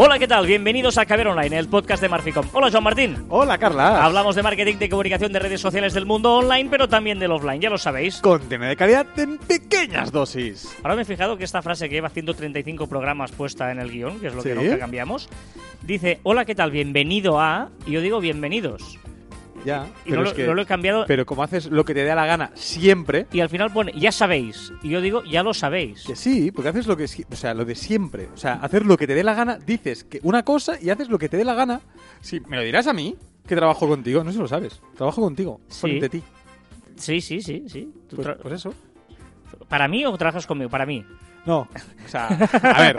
Hola, ¿qué tal? Bienvenidos a Caber Online, el podcast de Marficom. Hola, Joan Martín. Hola, Carla. Hablamos de marketing, de comunicación, de redes sociales del mundo online, pero también del offline, ya lo sabéis. Contenido de calidad en pequeñas dosis. Ahora me he fijado que esta frase que lleva 135 programas puesta en el guion, que es lo que nunca cambiamos, dice, hola, ¿qué tal? Bienvenido a... Y yo digo bienvenidos. Ya, Y pero no, es lo, que- no lo he cambiado... Pero como haces lo que te dé la gana siempre, Y al final pone, ya sabéis. Y yo digo, ya lo sabéis. que sí, porque haces lo que o sea, lo de siempre, o sea, hacer lo que te dé la gana, dices que una cosa y haces lo que te dé la gana. Si me lo dirás a mí, que trabajo contigo, no sé si lo sabes. Trabajo contigo, Sí. frente a ti. Sí, sí, sí, sí. Pues, pues eso. ¿Para mí o trabajas conmigo? Para mí. No, o sea, a ver,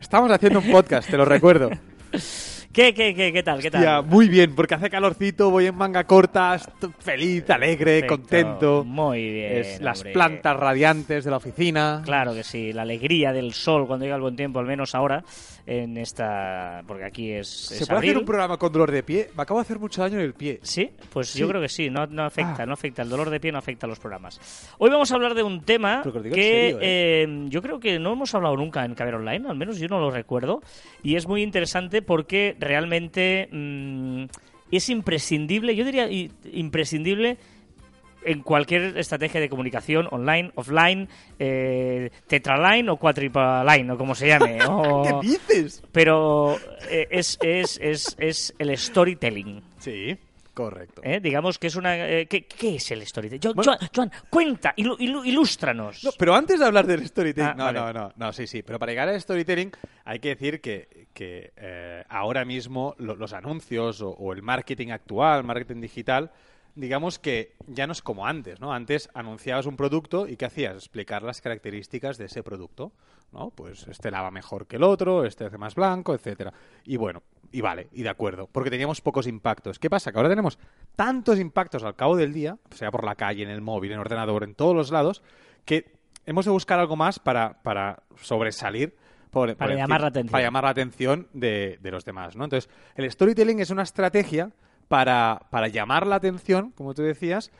estamos haciendo un podcast, te lo recuerdo. ¿Qué, qué, qué, qué tal? ¿Qué tal? Muy bien, porque hace calorcito, voy en manga corta, feliz, alegre, Perfecto. contento. Muy bien. Es las hombre. plantas radiantes de la oficina. Claro que sí, la alegría del sol cuando llega el buen tiempo, al menos ahora, en esta. Porque aquí es. ¿Se es puede abril. hacer un programa con dolor de pie? Me acabo de hacer mucho daño en el pie. Sí, pues Sí. yo creo que sí, no, no afecta, Ah. no afecta. El dolor de pie no afecta a los programas. Hoy vamos a hablar de un tema que serio, eh, yo creo que no hemos hablado nunca en Caber Online, al menos yo no lo recuerdo, y es muy interesante porque realmente mm, es imprescindible, yo diría imprescindible en cualquier estrategia de comunicación online, offline, eh, tetraline o quadripaline o como se llame. o- ¿Qué dices? pero eh, es, es, es, es el storytelling. Sí, correcto. ¿eh? Digamos que es una... eh, ¿qué, qué es el storytelling? Jo- Bueno. Joan, Joan, cuenta, ilu- ilu- ilústranos. No, pero antes de hablar del storytelling, Ah, no, vale. no, no, no, sí, sí, pero para llegar al storytelling hay que decir que, que, eh, ahora mismo lo- los anuncios o, o el marketing actual, marketing digital, digamos que ya no es como antes, ¿no? Antes anunciabas un producto y ¿qué hacías? Explicar las características de ese producto, ¿no? Pues este lava mejor que el otro, este hace más blanco, etcétera. Y bueno, y vale, y de acuerdo, porque teníamos pocos impactos. ¿Qué pasa? Que ahora tenemos tantos impactos al cabo del día, sea por la calle, en el móvil, en el ordenador, en todos los lados, que hemos de buscar algo más para, para sobresalir. por- Para por llamar la atención. Para llamar la atención de, de los demás, ¿no? Entonces, el storytelling es una estrategia para, para llamar la atención, como tú decías,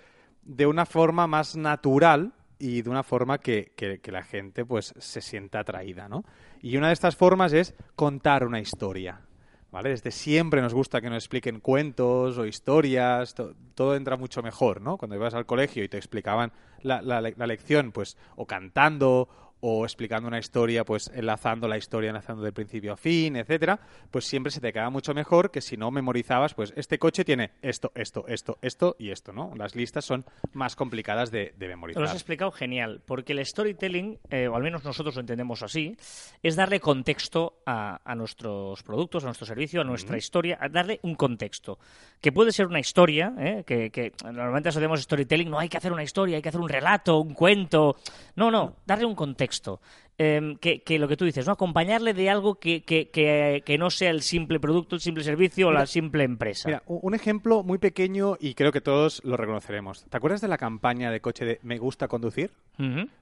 de una forma más natural y de una forma que, que- la gente pues se sienta atraída, ¿no? Y una de estas formas es contar una historia. ¿Vale? Desde siempre nos gusta que nos expliquen cuentos o historias, to- todo entra mucho mejor, ¿no? Cuando ibas al colegio y te explicaban la, la la lección, pues, o cantando o explicando una historia, pues enlazando la historia, enlazando de principio a fin, etcétera, pues siempre se te queda mucho mejor que si no memorizabas, pues este coche tiene esto, esto, esto, esto y esto, ¿no? Las listas son más complicadas de, de Lo memorizar. has explicado genial, porque el storytelling, eh, o al menos nosotros lo entendemos así, es darle contexto a, a nuestros productos, a nuestro servicio, a nuestra historia, a darle un contexto. Que puede ser una historia, ¿eh? que, que normalmente asociamos storytelling, no hay que hacer una historia, hay que hacer un relato, un cuento. No, no, darle un contexto contexto. Em, que, que lo que tú dices, ¿no? Acompañarle de algo que, que, que, no sea el simple producto, el simple servicio o la simple empresa. Mira, un ejemplo muy pequeño y creo que todos lo reconoceremos. ¿Te acuerdas de la campaña de coche de Me gusta conducir?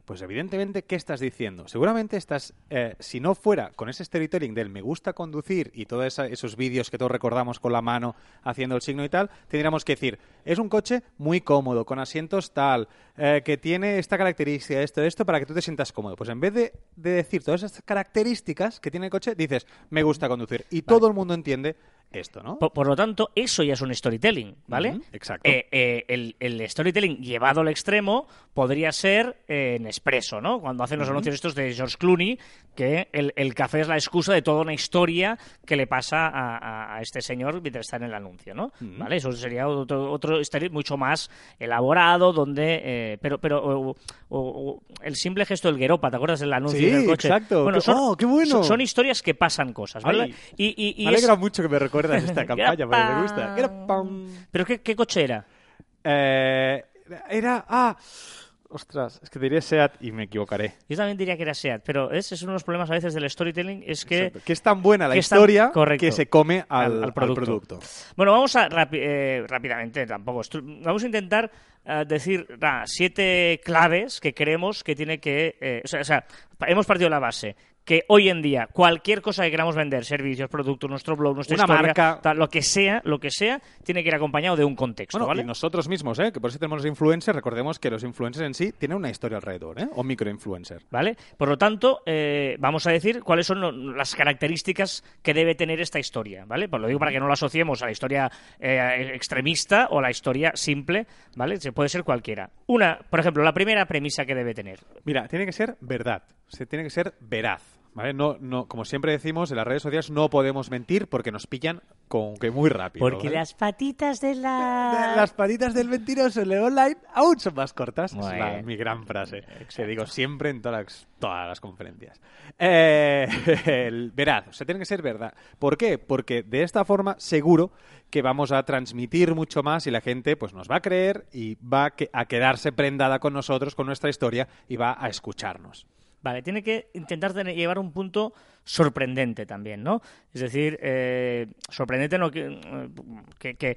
Pues evidentemente, ¿qué estás diciendo? Seguramente estás, eh, si no fuera con ese storytelling del me gusta conducir y todos esos vídeos que todos recordamos con la mano haciendo el signo y tal, tendríamos que decir, es un coche muy cómodo, con asientos tal, eh, que tiene esta característica, esto, esto, para que tú te sientas cómodo. Pues en vez de, de decir todas esas características que tiene el coche, dices, me gusta conducir. Y todo el mundo entiende esto, ¿no? Por, por lo tanto, eso ya es un storytelling, ¿vale? Exacto. Eh, eh, el, el storytelling llevado al extremo podría ser eh, en expreso, ¿no? Cuando hacen los anuncios estos de George Clooney, que el, el café es la excusa de toda una historia que le pasa a, a- este señor mientras está en el anuncio, ¿no? ¿Vale? Eso sería otro, otro story mucho más elaborado, donde... eh, pero pero o- o- o- el simple gesto del Gueropa, ¿te acuerdas del anuncio Sí, del coche? exacto. Bueno, son, oh, qué bueno. son- son historias que pasan cosas, ¿vale? Ay, y, y- y me es- alegra mucho que me recuerdas esta campaña, porque me gusta. ¿Pero qué, qué coche era? Eh, era. Ah, ostras, es que diría SEAT y me equivocaré. Yo también diría que era SEAT, pero ese es uno de los problemas a veces del storytelling, es que... Exacto. Que es tan buena la es tan- historia que se come al, Al- al al producto. Bueno, vamos a eh, rápidamente, tampoco. Vamos a intentar eh, decir nada, siete claves que creemos que tiene que... eh, o, sea, o sea, pa- hemos partido la base que hoy en día cualquier cosa que queramos vender, servicios, productos, nuestro blog, nuestra Una historia, marca. tal, lo que sea, lo que sea, tiene que ir acompañado de un contexto, Bueno, ¿vale? y nosotros mismos, ¿eh? que por eso tenemos los influencers, recordemos que los influencers en sí tienen una historia alrededor, ¿eh? o microinfluencer. ¿Vale? Por lo tanto, eh, vamos a decir cuáles son lo- las características que debe tener esta historia, ¿vale? Pues lo digo para que no la asociemos a la historia eh, extremista o a la historia simple, ¿vale? Se puede ser cualquiera. Una, por ejemplo, la primera premisa que debe tener. Mira, tiene que ser verdad, se tiene que ser veraz. ¿Vale? No, no, como siempre decimos, en las redes sociales no podemos mentir porque nos pillan con que muy rápido. Porque ¿vale? las patitas de la... Las patitas del mentiroso en el online aún son más cortas. Muy es la- mi gran frase. Que digo siempre en todas las, todas las conferencias. Eh, el- veraz, o sea, tiene que ser verdad. ¿Por qué? Porque de esta forma seguro que vamos a transmitir mucho más y la gente pues nos va a creer y va a quedarse prendada con nosotros, con nuestra historia y va a escucharnos. Vale, tiene que intentar llevar un punto sorprendente también, ¿no? Es decir, eh, sorprendente no que, que, que,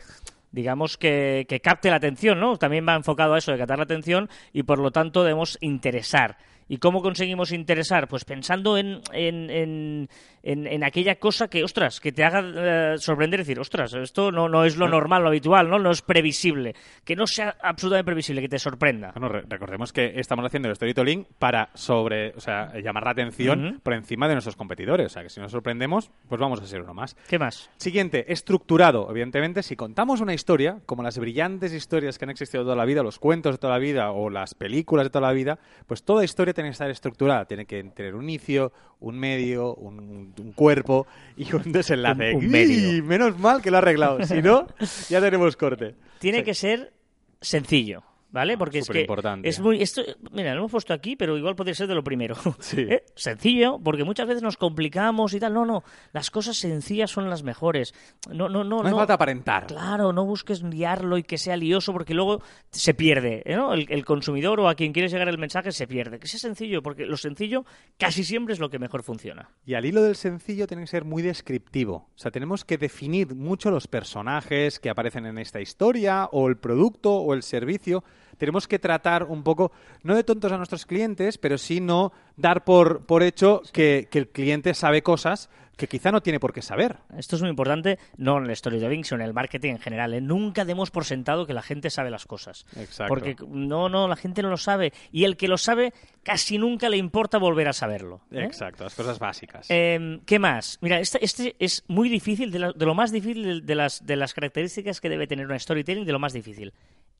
digamos que, que capte la atención, ¿no? También va enfocado a eso de captar la atención y por lo tanto debemos interesar. ¿Y cómo conseguimos interesar? Pues pensando en, en, en, en- en aquella cosa que, ostras, que te haga eh, sorprender y decir, ostras, esto no, no es lo normal, lo habitual, ¿no? No es previsible. Que no sea absolutamente previsible, que te sorprenda. Bueno, re- recordemos que estamos haciendo el storytelling para sobre, o sea, llamar la atención por encima de nuestros competidores. O sea, que si nos sorprendemos, pues vamos a ser uno más. ¿Qué más? Siguiente, estructurado. Evidentemente, si contamos una historia, como las brillantes historias que han existido toda la vida, los cuentos de toda la vida o las películas de toda la vida, pues toda historia tiene que estar estructurada. Tiene que tener un inicio, un medio, un, un cuerpo y un desenlace. Un- un. Menos mal que lo ha arreglado. Si no, ya tenemos corte. Tiene que ser sencillo, ¿vale? Porque es que es muy esto, mira, lo hemos puesto aquí, pero igual podría ser de lo primero. Sí. ¿Eh? Sencillo, porque muchas veces nos complicamos y tal. No, no, las cosas sencillas son las mejores. No, no, no, No hace falta aparentar. Claro, no busques liarlo y que sea lioso porque luego se pierde, ¿eh? ¿no? El, el consumidor o a quien quieres llegar el mensaje se pierde. Que sea sencillo, porque lo sencillo casi siempre es lo que mejor funciona. Y al hilo del sencillo tiene que ser muy descriptivo. O sea, tenemos que definir mucho los personajes que aparecen en esta historia, o el producto, o el servicio. Tenemos que tratar un poco, no de tontos a nuestros clientes, pero sí no dar por, por hecho que, que el cliente sabe cosas que quizá no tiene por qué saber. Esto es muy importante, no en el storytelling, sino en el marketing en general. ¿eh? Nunca demos por sentado que la gente sabe las cosas. Exacto. Porque no, no, la gente no lo sabe. Y el que lo sabe, casi nunca le importa volver a saberlo. ¿eh? Exacto, las cosas básicas. Eh, ¿Qué más? Mira, este, este es muy difícil, de, la- de lo más difícil de, de las, de las características que debe tener una storytelling, de lo más difícil.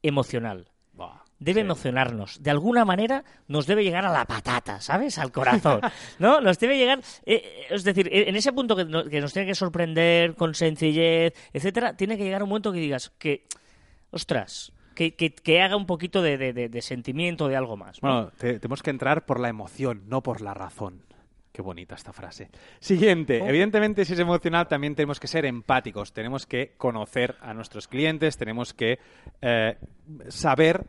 Emocional. Debe emocionarnos. De alguna manera nos debe llegar a la patata, ¿sabes? Al corazón. ¿No? Nos debe llegar. eh, eh, es decir, en ese punto que, no- que nos tiene que sorprender, con sencillez, etcétera, tiene que llegar un momento que digas que. Ostras. Que, que- que haga un poquito de, de- de- de sentimiento, de algo más. ¿no? Bueno, te- tenemos que entrar por la emoción, no por la razón. Qué bonita esta frase. Siguiente. Oh. Evidentemente, si es emocional, también tenemos que ser empáticos. Tenemos que conocer a nuestros clientes, tenemos que eh, saber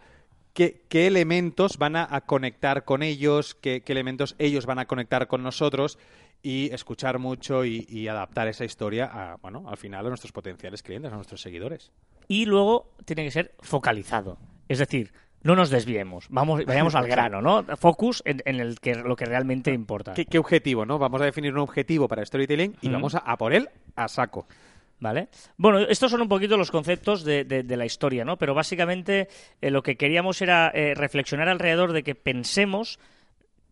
qué, qué elementos van a, a conectar con ellos, qué, qué elementos ellos van a conectar con nosotros y escuchar mucho y, y adaptar esa historia a, bueno, al final a nuestros potenciales clientes, a nuestros seguidores. y luego tiene que ser focalizado. Es decir, no nos desviemos, vamos, vayamos al grano, ¿no? Focus en, en el que lo que realmente importa. ¿Qué, qué objetivo, no? Vamos a definir un objetivo para storytelling y vamos a, a por él a saco. ¿Vale? Bueno, estos son un poquito los conceptos de, de- de la historia, ¿no? Pero básicamente eh, lo que queríamos era eh, reflexionar alrededor de que pensemos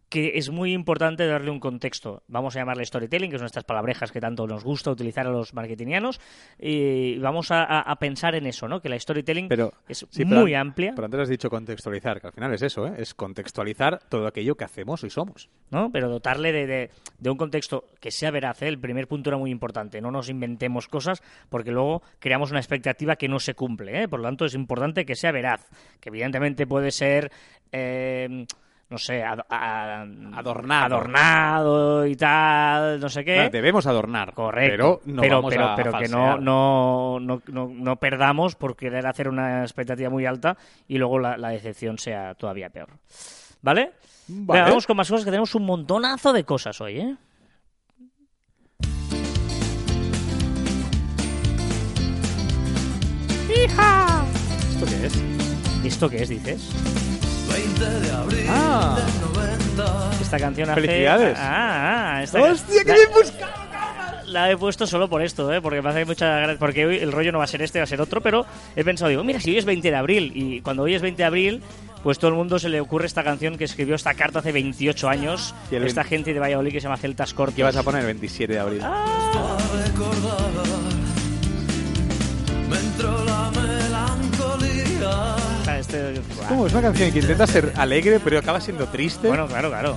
que es muy importante darle un contexto. Vamos a llamarle storytelling, que son estas palabrejas que tanto nos gusta utilizar a los marketingianos, y vamos a, a- a pensar en eso, ¿no? Que la storytelling Pero es sí, muy amplia. Pero antes has dicho contextualizar, que al final es eso, ¿eh? Es contextualizar todo aquello que hacemos y somos. ¿no? Pero dotarle de, de- de un contexto que sea veraz. ¿eh? El primer punto era muy importante. No nos inventemos cosas porque luego creamos una expectativa que no se cumple. ¿eh? Por lo tanto, es importante que sea veraz. Que evidentemente puede ser... eh, no sé, ad- a- Adornado. adornado y tal, no sé qué. Claro, debemos adornar. Correcto. Pero no pero, vamos pero- a pero que no, no, no, no, no perdamos por querer hacer una expectativa muy alta y luego la, la decepción sea todavía peor. ¿Vale? Vale. Venga, vamos con más cosas, que tenemos un montonazo de cosas hoy, ¿eh? ¡Hija! ¿Esto qué es? ¿Esto qué es, dices? 20 de abril Ah. del 90. Esta canción hace... ¡Felicidades! Ah, ah, esta ¡Hostia, que la- bien buscado! La he puesto solo por esto, ¿eh? porque me hace mucha gracia. Porque hoy el rollo no va a ser este, va a ser otro. Pero he pensado, digo, mira, si hoy es 20 de abril. Y cuando hoy es 20 de abril, pues todo el mundo se le ocurre esta canción que escribió esta carta hace 28 años. Y el Esta 20 gente de Valladolid que se llama Celtas Cortos. ¿Qué vas a poner el 27 de abril? Ah. Este- Como es una canción que intenta ser alegre, pero acaba siendo triste. Bueno, claro, claro.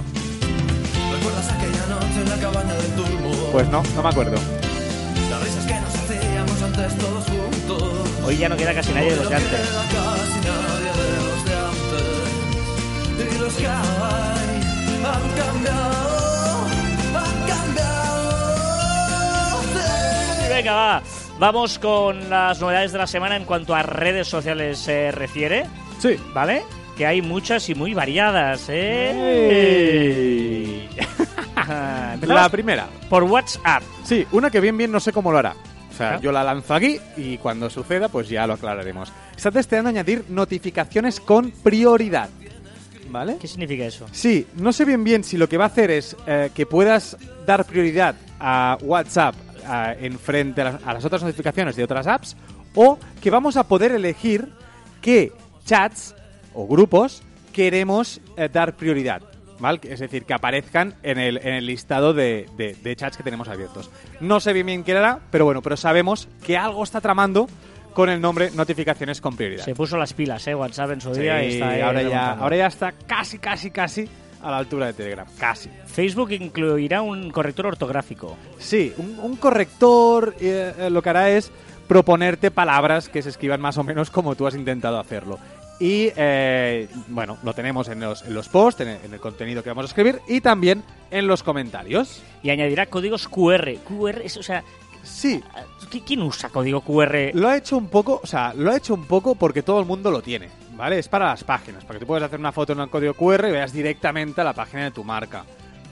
¿Recuerdas aquella noche en la cabaña del? Pues no, no me acuerdo. Las risas que nos hacíamos antes todos juntos. Hoy ya no queda casi nadie de los de antes. queda casi nadie de los de antes. Y los que hay han cambiado, han cambiado. Sí. Venga, va. Vamos con las novedades de la semana en cuanto a redes sociales se refiere, Sí. ¿vale? Que hay muchas y muy variadas, ¿eh? La primera. por WhatsApp. Sí, una que bien bien no sé cómo lo hará. O sea, yo la lanzo aquí y cuando suceda, pues ya lo aclararemos. Está testeando añadir notificaciones con prioridad. ¿Vale? ¿Qué significa eso? Sí, no sé bien bien si lo que va a hacer es eh, que puedas dar prioridad a WhatsApp a- en frente a las, a las otras notificaciones de otras apps o que vamos a poder elegir qué chats o grupos queremos eh, dar prioridad. ¿Vale? Es decir, que aparezcan en el, en el listado de, de- de chats que tenemos abiertos. No sé bien bien qué hará, pero bueno, pero sabemos que algo está tramando con el nombre notificaciones con prioridad. Se puso las pilas, ¿eh? WhatsApp en su Sí, día y está ahí ahora, ya, ahora ya está casi, casi, casi a la altura de Telegram. Casi. Facebook incluirá un corrector ortográfico. Sí, un, un corrector eh, eh, lo que hará es proponerte palabras que se escriban más o menos como tú has intentado hacerlo. Y eh, bueno, lo tenemos en los, en los posts, en el, en el contenido que vamos a escribir y también en los comentarios. Y añadirá códigos QR. QR, es, o sea, Sí, ¿qui- ¿quién usa código QR? lo ha hecho un poco, o sea, lo ha hecho un poco porque todo el mundo lo tiene, ¿vale? Es para las páginas, para que tú puedas hacer una foto en un código QR y veas directamente a la página de tu marca.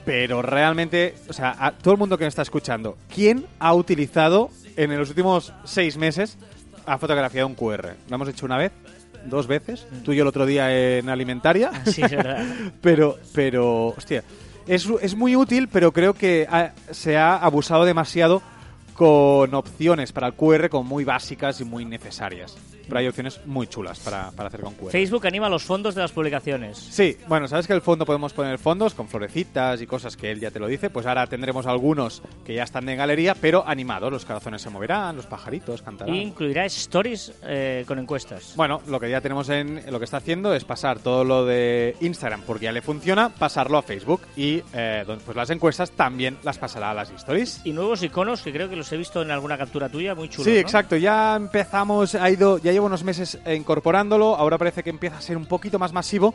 Pero realmente, o sea, a todo el mundo que me está escuchando, ¿quién ha utilizado en los últimos seis meses ha fotografiado un QR? ¿Lo hemos hecho una vez? ¿Dos veces? Tú y yo el otro día en Alimentaria. Sí, es verdad. pero, pero, hostia, es, es muy útil, pero creo que ha- se ha abusado demasiado con opciones para el QR como muy básicas y muy necesarias. Pero hay opciones muy chulas para, para hacer con QR. Facebook anima los fondos de las publicaciones. Sí, bueno, sabes que el fondo podemos poner fondos con florecitas y cosas que él ya te lo dice. Pues ahora tendremos algunos que ya están en galería, pero animados. Los corazones se moverán, los pajaritos cantarán. Y incluirá stories eh, con encuestas. Bueno, lo que ya tenemos en lo que está haciendo es pasar todo lo de Instagram, porque ya le funciona, pasarlo a Facebook y eh, pues las encuestas también las pasará a las stories. Y nuevos iconos que creo que los he visto en alguna captura tuya, muy chulos. Sí, ¿no? exacto. Ya empezamos, ha ido, ya llevo unos meses eh, incorporándolo. Ahora parece que empieza a ser un poquito más masivo.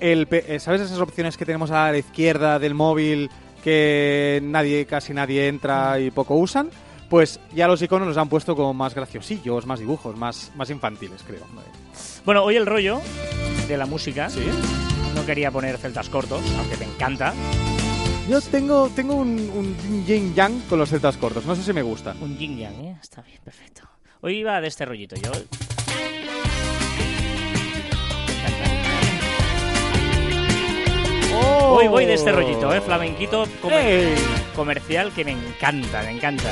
El, eh, ¿Sabes esas opciones que tenemos a la izquierda del móvil que nadie, casi nadie entra y poco usan? Pues ya los iconos los han puesto como más graciosillos, más dibujos, más, más infantiles, creo. Bueno, hoy el rollo de la música. Sí. No quería poner celtas cortos, aunque me encanta. Yo tengo, tengo un, un yin yang con los celtas cortos. No sé si me gusta. Un yin yang, ¿eh? Está bien, perfecto. Hoy iba de este rollito. Yo. Hoy voy de este rollito, ¿eh? Flamenquito comer- ¡Ey! comercial que me encanta, me encanta.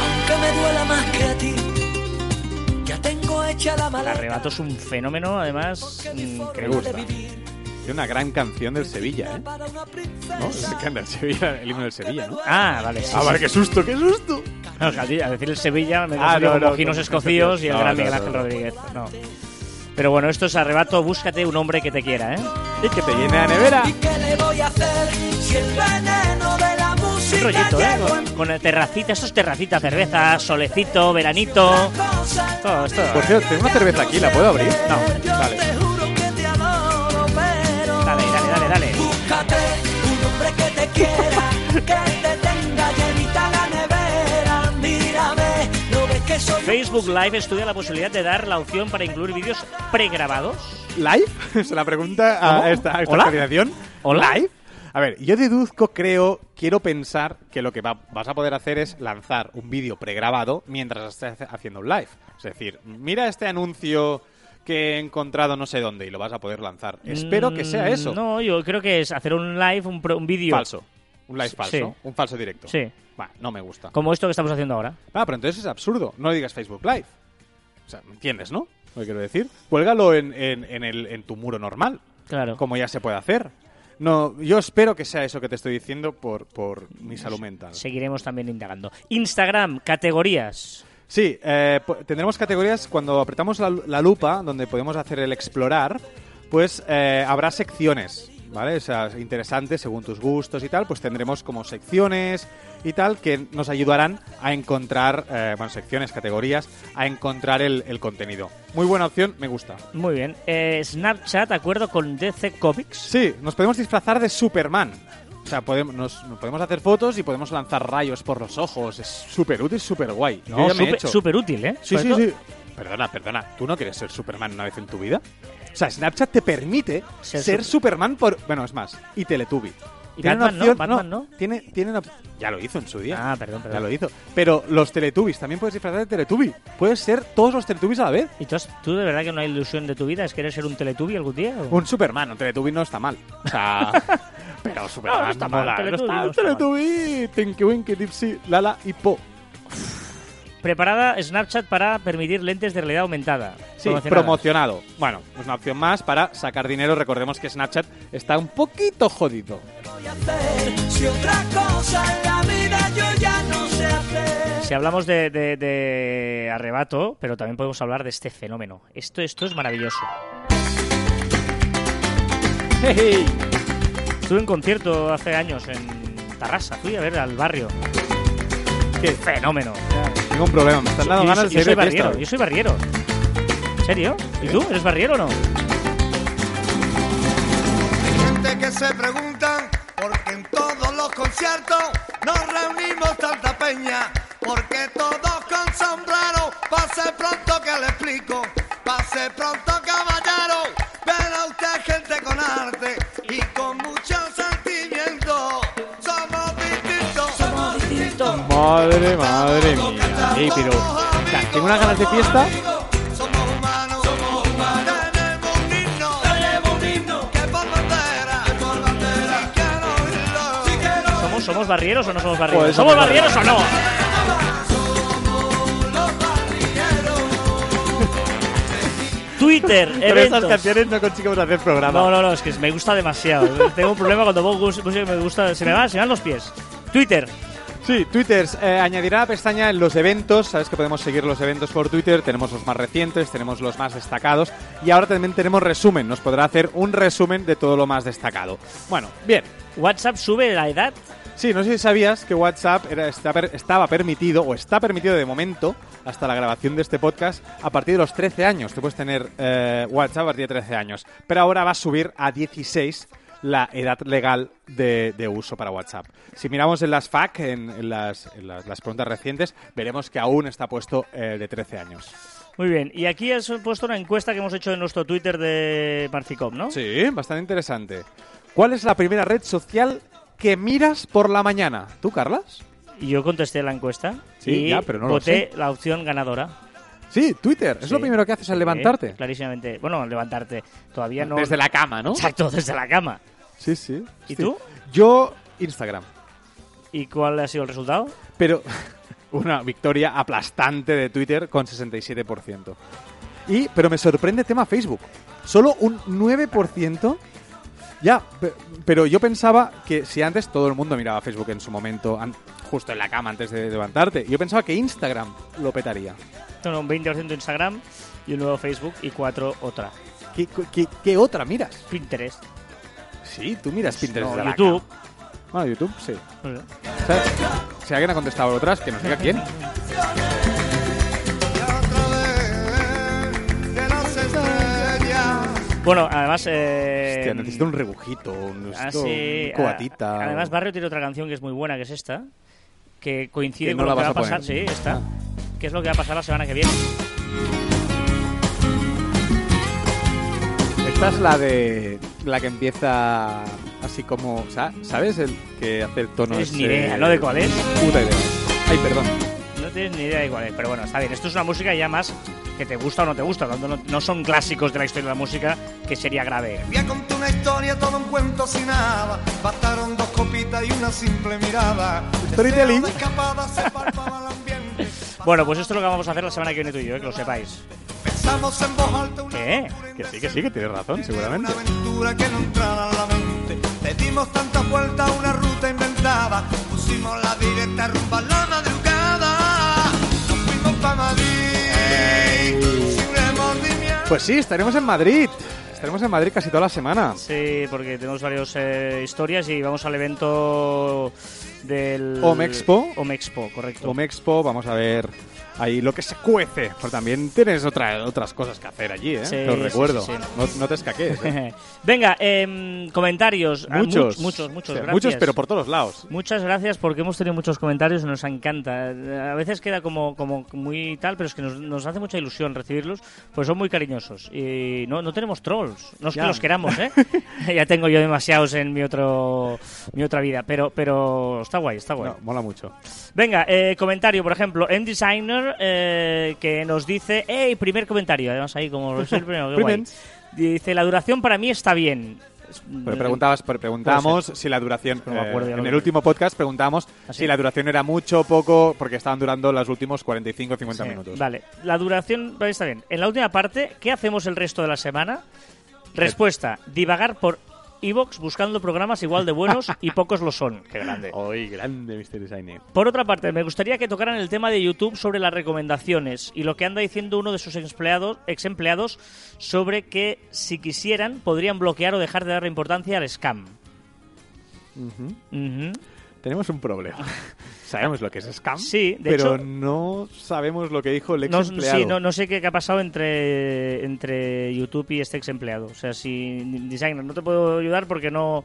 Aunque me duela más que a ti, ya tengo hecha la El arrebato es un fenómeno, además, mm, que gusta. Es una gran canción del Sevilla, ¿eh? ¿No? Se canta el Sevilla, el himno del Sevilla, ¿no? Ah, vale, sí. Ah, sí. vale, qué susto, qué susto. No, a decir el Sevilla me Ah, no, no, mojinos no, escocíos y el gran no, Miguel Ángel no. Rodríguez. No. Pero bueno, esto es arrebato, búscate un hombre que te quiera, ¿eh? Y que te llene la nevera. ¿Y qué le voy a hacer si el veneno de la Un música rollito, ¿eh? Con, con el terracita, esto es terracita, cerveza, solecito, veranito. Todo esto. Por cierto, tengo una cerveza aquí, ¿la puedo abrir? No, Yo vale. te juro que te adoro, pero Dale, dale, dale, dale. búscate un hombre que te quiera, que te Facebook Live estudia la posibilidad de dar la opción para incluir vídeos pregrabados. ¿Live? Se la pregunta ¿Cómo? a esta, a esta ¿Hola? actualización. ¿Hola? ¿Live? A ver, yo deduzco, creo, quiero pensar que lo que va- vas a poder hacer es lanzar un vídeo pregrabado mientras estés haciendo un live. Es decir, mira este anuncio que he encontrado no sé dónde y lo vas a poder lanzar. Espero que sea eso. Mm, No, yo creo que es hacer un live, un, pro- un vídeo. Falso. Un live falso. Sí. Un falso directo. Sí. No me gusta. Como esto que estamos haciendo ahora. Ah, pero entonces es absurdo. No le digas Facebook Live. O sea, ¿me entiendes, no? Lo que quiero decir. Cuélgalo en, en, en el, en tu muro normal, Claro. como ya se puede hacer. No, yo espero que sea eso que te estoy diciendo por, por mi salud mental. Seguiremos también indagando. Instagram, categorías. Sí, eh, tendremos categorías cuando apretamos la, la lupa, donde podemos hacer el explorar, pues eh, habrá secciones, ¿vale? O sea, interesantes según tus gustos y tal, pues tendremos como secciones y tal que nos ayudarán a encontrar, eh, bueno, secciones, categorías, a encontrar el, el contenido. Muy buena opción, me gusta. Muy bien. Eh, Snapchat, acuerdo con DC Comics. Sí, nos podemos disfrazar de Superman. O sea, podemos, nos, nos podemos hacer fotos y podemos lanzar rayos por los ojos. Es súper útil, súper guay. No, he súper súper útil, ¿eh? Sí, sí, sí. Perdona, perdona. ¿Tú no quieres ser Superman una vez en tu vida? O sea, Snapchat te permite Ser ser, Sup- Superman por... Bueno, es más. Y Teletubby. Y Tiene Batman, una opción- ¿no? Batman, ¿no? Tiene, tiene una... Ya lo hizo en su día. Ah, perdón, Ya perdón. lo hizo. Pero los Teletubbies, también puedes disfrazar de Teletubby. Puedes ser todos los Teletubbies a la vez. ¿Y tú, has- tú de verdad que una ilusión de tu vida es querer ser un Teletubby algún día? o? Un Superman, un Teletubby no está mal. O sea... pero Superman No, no está mal. Teletubby No no está-. Teletubby, Tinky Winky, Dipsy, Lala y Po. Preparada Snapchat para permitir lentes de realidad aumentada. Sí, promocionado. Bueno, es una opción más para sacar dinero. Recordemos que Snapchat está un poquito jodido. si hablamos de, de- de arrebato, pero también podemos hablar de este fenómeno. Esto, esto es maravilloso. Estuve en concierto hace años en Tarrasa. Fui a ver al barrio. ¡Qué fenómeno! Tengo un problema, me están dando Yo- ganas yo, de ir soy fiesta. barriero, yo soy barriero. ¿En serio? ¿Y tú? ¿Eres barriero o no? gente que se preguntan por qué en todos los conciertos nos reunimos tanta peña. Porque todos con sombrero, pase pronto que le explico. Pase pronto caballero, verá usted gente con arte y con mucho Madre, madre mía. Ey, pero o sea, tengo unas ganas de fiesta. Somos somos humanos. Tenemos un himno, tenemos un himno. Que por bandera, que por bandera. Si quiero oírlo, si quiero ¿Somos, ¿Somos barrieros o no somos barrieros? Joder, ¿Somos barrieros o no? Twitter, estas eventos. canciones no conseguimos hacer programa. No, no, no, es que me gusta demasiado. Tengo un problema cuando pongo música que me gusta, se me van, se me van los pies. Twitter, Sí, Twitter eh, añadirá la pestaña en los eventos. Sabes que podemos seguir los eventos por Twitter. Tenemos los más recientes, tenemos los más destacados. Y ahora también tenemos resumen. Nos podrá hacer un resumen de todo lo más destacado. Bueno, bien. WhatsApp sube la edad. Sí, no sé si sabías que WhatsApp era- estaba permitido, o está permitido de momento, hasta la grabación de este podcast, a partir de los 13 años. Tú puedes tener eh, WhatsApp a partir de 13 años. Pero ahora va a subir a 16 la edad legal de, de uso para WhatsApp. Si miramos en las FAQ, en, en las, en las- las preguntas recientes, veremos que aún está puesto eh, de 13 años. Muy bien, y aquí has puesto una encuesta que hemos hecho en nuestro Twitter de Marficom, ¿no? Sí, bastante interesante. ¿Cuál es la primera red social que miras por la mañana? ¿Tú, Carlas? Y yo contesté la encuesta Sí, y ya, pero no lo voté la opción ganadora. Sí, Twitter. Es Sí. lo primero que haces al Sí, levantarte. clarísimamente. Bueno, levantarte. Todavía no. Desde la cama, ¿no? Exacto, desde la cama. Sí, sí. ¿Y Sí. tú? Yo, Instagram. ¿Y cuál ha sido el resultado? Pero una victoria aplastante de Twitter con 67%. Y, pero me sorprende tema Facebook. Solo un 9%. Ya, pe- pero yo pensaba que si antes todo el mundo miraba Facebook en su momento, justo en la cama antes de levantarte, yo pensaba que Instagram lo petaría. Bueno, un 20% Instagram y un nuevo Facebook y cuatro otra. ¿Qué, qué- qué otra miras? Pinterest. Sí, tú miras Pinterest. No, de la YouTube. cama. Bueno, YouTube, sí. No. O sea, si alguien ha contestado otras, que nos diga quién. Bueno, además. Eh, Hostia, necesito un rebujito, un, ah, esto, sí, un coatita. ah, Además, Barrio tiene otra canción que es muy buena, que es esta. Que coincide Que no con la lo que va a a pasar. poner. Sí, esta. Ah. Que es lo que va a pasar la semana que viene. Esta es la de la que empieza así como, sa- ¿sabes? El que hace el tono No tienes ni idea, ¿no? De cuál es. Puta idea. Ay, perdón. No tienes ni idea de cuál es. Pero bueno, está bien. Esto es una música ya más que te gusta o no te gusta, no, no son clásicos de la historia de la música, que sería grave. Voy a contar una historia, todo un cuento sin nada. Bastaron dos copitas y una simple mirada. Storytelling. Bueno, pues esto es lo que vamos a hacer la semana que viene tú y yo, eh, que lo sepáis. Pensamos en voz alta una ¿Qué? Que sí, que sí, que tienes razón, seguramente. Una aventura que no entrara en la mente. Le dimos tantas vueltas a una ruta inventada. Pusimos la directa rumba a la madrugada. Nos fuimos pa' Madrid. Sin remordimiento. Pues sí, estaremos en Madrid. Estaremos en Madrid casi toda la semana. Sí, porque tenemos varias eh, historias y vamos al evento del... Omexpo. Omexpo, correcto. Omexpo, vamos a ver ahí lo que se cuece. Pero también tienes otra, otras cosas que hacer allí, ¿eh? Sí, Te lo recuerdo. sí, sí. No, no te escaques, ¿eh? Venga, em, comentarios. Ah, Muchos. mu- muchos, muchos. O sea, gracias. muchos, pero por todos lados. Muchas gracias porque hemos tenido muchos comentarios y nos encanta. A veces queda como, como muy tal, pero es que nos, nos hace mucha ilusión recibirlos, pues son muy cariñosos. Y no, no tenemos trolls, no es Ya. que los queramos, ¿eh? ya tengo yo demasiados en mi, otro, mi otra vida, pero, pero está guay, está guay. No, mola mucho. Venga, eh, comentario, por ejemplo, en Designer eh, que nos dice, hey, primer comentario, además ahí como es el primero, qué guay. Dice, la duración para mí está bien. Pero preguntabas, pero preguntamos si la duración. No me acuerdo ya eh, en el último podcast preguntamos ¿Ah, sí? si la duración era mucho o poco, porque estaban durando los últimos 45 o 50 Sí, minutos. Vale, la duración está bien. En la última parte, ¿qué hacemos el resto de la semana? Respuesta, divagar por Evox buscando programas igual de buenos y pocos lo son. Qué grande. Hoy, grande Mr. Designer. Por otra parte, me gustaría que tocaran el tema de YouTube sobre las recomendaciones y lo que anda diciendo uno de sus empleados, ex empleados sobre que si quisieran podrían bloquear o dejar de darle importancia al scam. Ujú. Ujú. Tenemos un problema. Sabemos lo que es scam, Sí, de pero hecho- no sabemos lo que dijo el ex No, empleado. sí, no, no sé qué, qué ha pasado entre, entre YouTube y este ex empleado. O sea, si Designer no te puedo ayudar porque no.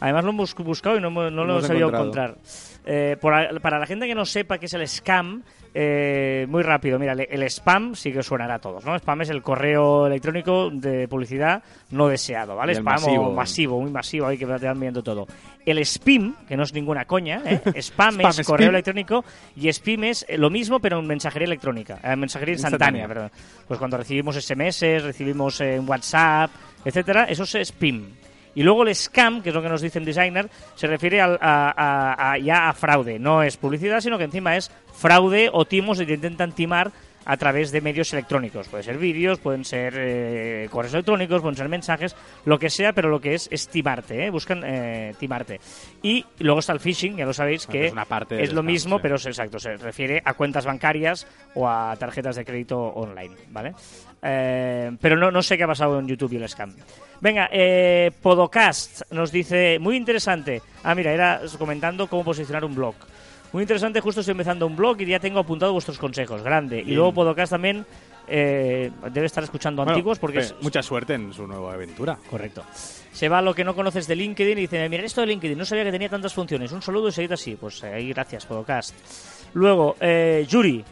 Además lo hemos buscado y no, no lo hemos he sabido encontrar. Eh, por para la gente que no sepa qué es el scam, eh, muy rápido, mira, el, spam sí que suenará a todos, ¿no? Spam es el correo electrónico de publicidad no deseado, ¿vale? Spam o masivo. muy masivo, ahí que te van viendo todo. El spam, que no es ninguna coña, ¿eh? Spam, Spam, es correo electrónico y spam es eh, lo mismo pero en mensajería electrónica, en mensajería instantánea, Instantánea. perdón. Pues cuando recibimos SMS, recibimos eh, en WhatsApp, etcétera, eso es spam. Y luego el scam, que es lo que nos dice el designer, se refiere al- a, ya a fraude. No es publicidad, sino que encima es fraude o timos y te intentan timar a través de medios electrónicos. Pueden ser vídeos, pueden ser eh, correos electrónicos, pueden ser mensajes, lo que sea, pero lo que es es timarte, ¿eh? buscan eh, timarte. Y luego está el phishing, ya lo sabéis, que Es una parte es lo mismo, sí. pero es exacto, se refiere a cuentas bancarias o a tarjetas de crédito online, ¿vale? Eh, pero no, no sé qué ha pasado en YouTube y el scam. Venga, eh, Podocast nos dice, muy interesante. Ah, mira, era comentando cómo posicionar un blog. Muy interesante, justo estoy empezando un blog y ya tengo apuntado vuestros consejos. Grande. Y luego Podocast también eh, debe estar escuchando Bueno, antiguos porque eh, es, mucha suerte en su nueva aventura. Correcto. Se va a lo que no conoces de LinkedIn y dice, mira, esto de LinkedIn, no sabía que tenía tantas funciones. Un saludo y seguid así. Pues eh, ahí, gracias, podcast. Luego, eh, Yuri.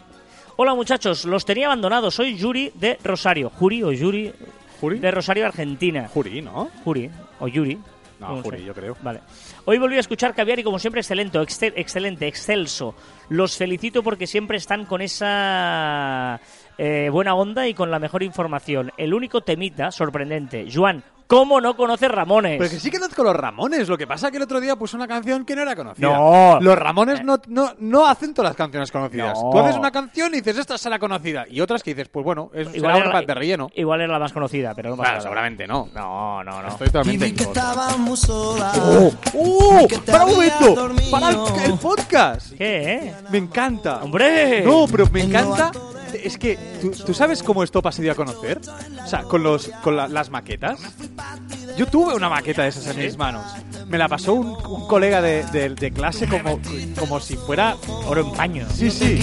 Hola muchachos, los tenía abandonados. Soy Yuri de Rosario. Juri o Yuri ¿Juri? de Rosario, Argentina. Juri, ¿no? Juri o Yuri. No, sé. Juri, yo creo. Vale. Hoy volví a escuchar Caviar y como siempre excelente, excel- excelente, excelso. Los felicito porque siempre están con esa eh, buena onda y con la mejor información. El único temita sorprendente. Juan, ¿cómo no conoces Ramones? Pero que sí que conozco los Ramones. Lo que pasa que el otro día puse una canción que no era conocida. No. Los Ramones no, no, no hacen todas las canciones conocidas. No. Tú haces una canción y dices, esta será conocida. Y otras que dices, pues bueno, es será era una de relleno. igual era la más conocida, pero no pasa Claro, nada. seguramente no. No, no, no. Estoy totalmente muy sola. ¡Oh! ¡Oh! que te ¡Para un momento! ¡Para el, el podcast! ¿Qué, eh? Me encanta. ¡Hombre! No, pero me encanta. Es que, ¿tú, tú sabes cómo esto se dio a conocer? O sea, con, los, con la- las maquetas. Yo tuve una maqueta de esas en mis manos. Me la pasó un, un colega de, de- de clase como, como si fuera Oro en paño. Sí, sí.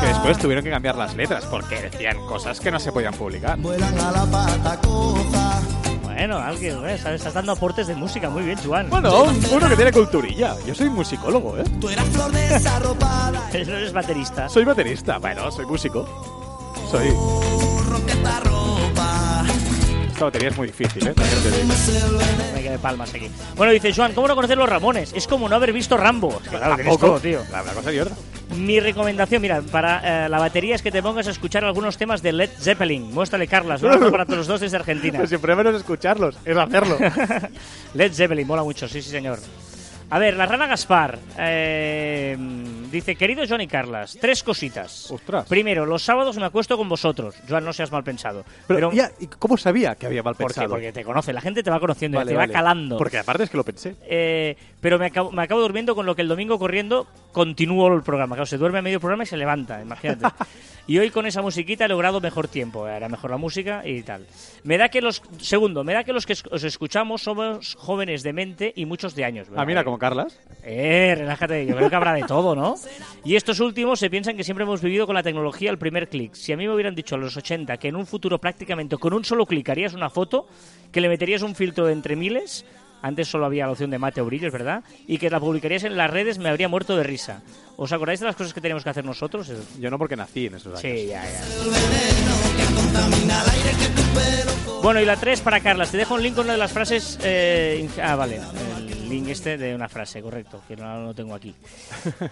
Que después tuvieron que cambiar las letras porque decían cosas que no se podían publicar. Vuelan a la pata coja. Bueno, alguien, eh, estás estás dando aportes de música. Muy bien, Juan. Bueno, uno que tiene culturilla. Yo soy musicólogo, ¿eh? Tú eras flor desarropada. Pero no eres baterista. Soy baterista. Bueno, soy músico. Soy. Esta batería es muy difícil, ¿eh? También te digo. Me quedé palmas aquí. Bueno, dice Joan, ¿cómo no conocer los Ramones? Es como no haber visto Rambo. Es que, claro, tienes Tampoco. todo, tío. La, la cosa y otra. Mi recomendación, mira, para eh, la batería es que te pongas a escuchar algunos temas de Led Zeppelin. Muéstrale, Carlas. Un abrazo para todos los dos desde Argentina. Pues siempre menos escucharlos, es hacerlo. Led Zeppelin, mola mucho, sí, sí, señor. A ver, la rana Gaspar eh, dice, querido Johnny Carlas, tres cositas. Ostras. Primero, los sábados me acuesto con vosotros. Joan, no seas mal pensado. Pero, ya, ¿y ¿cómo sabía que había mal ¿Por qué? pensado? Porque te conoce, la gente te va conociendo, Vale, te vale. va calando. Porque aparte es que lo pensé. Eh, pero me acabo, me acabo durmiendo con lo que el domingo corriendo continúo el programa. Claro, se duerme a medio programa y se levanta, imagínate. y hoy con esa musiquita he logrado mejor tiempo. Era mejor la música y tal. Me da que los. Segundo, me da que los que os escuchamos somos jóvenes de mente y muchos de años. Ah, mira, como Carlas. Eh, relájate, yo creo que habrá de todo, ¿no? Y estos últimos se piensan que siempre hemos vivido con la tecnología al primer clic. Si a mí me hubieran dicho a los 80 que en un futuro prácticamente con un solo clic harías una foto, que le meterías un filtro de entre miles, antes solo había la opción de mate o brillos, ¿verdad? Y que la publicarías en las redes, me habría muerto de risa. ¿Os acordáis de las cosas que tenemos que hacer nosotros? Yo no porque nací en esos años. Sí, ya, ya. Bueno, y la 3 para Carlas. Te dejo un link con una de las frases. eh, ah, vale. El link este de una frase, correcto. Que no lo tengo aquí.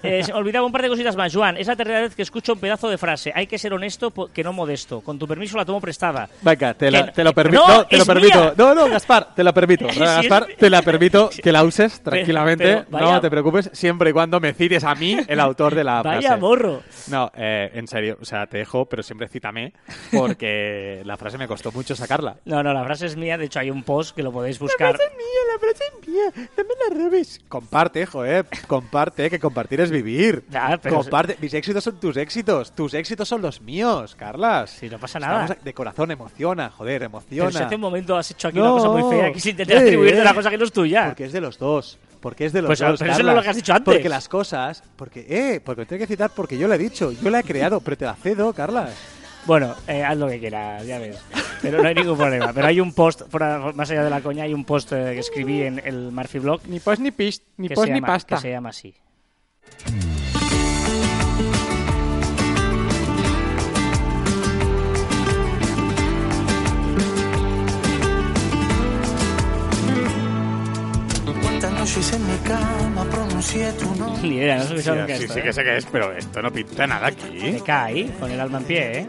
Eh, olvidaba un par de cositas más. Joan, es la tercera vez que escucho un pedazo de frase. Hay que ser honesto, que no modesto. Con tu permiso la tomo prestada. Venga, te, la- te lo que- permito. no, te lo es permito. mía. No, no, Gaspar, te lo permito. Sí, Gaspar, es- te la permito que la uses tranquilamente. pero vaya- no te preocupes, siempre y cuando me cites a mí, el autor de la Vaya frase. morro. No, eh, en serio, o sea, te dejo, pero siempre cítame, porque la frase me costó mucho sacarla. No, no, la frase es mía. De hecho, hay un post que lo podéis buscar. mía, la frase es mía, no la robes. Comparte, joder, comparte, que compartir es vivir. Pero- Comparte, mis éxitos son tus éxitos, tus éxitos son los míos, Carlas. Sí, no pasa nada. Estamos de corazón, emociona, joder, Pero emociona. si hace un momento has hecho aquí No. una cosa muy fea, que se intenta Eh, atribuirte una cosa que no es tuya. Porque es de los dos. Porque es de los Pues, dos. pero eso no es lo que has dicho antes. Porque las cosas. Porque, eh, porque me tengo que citar porque yo lo he dicho. Yo la he creado, pero te la cedo, Carlas. Bueno, eh, haz lo que quieras, ya ves. Pero no hay ningún problema. Pero hay un post, fuera- más allá de la coña, hay un post eh, que escribí en el Murphy Blog Ni pos ni pis, ni que, pos se ni llama, pasta. que se llama así. Noches en mi cama pronuncié tu nombre. Ni idea, no sé Sí, nunca sí, esto, sí ¿eh? que sé que es, pero esto no pinta nada aquí. Me cae con el alma en pie, ¿eh?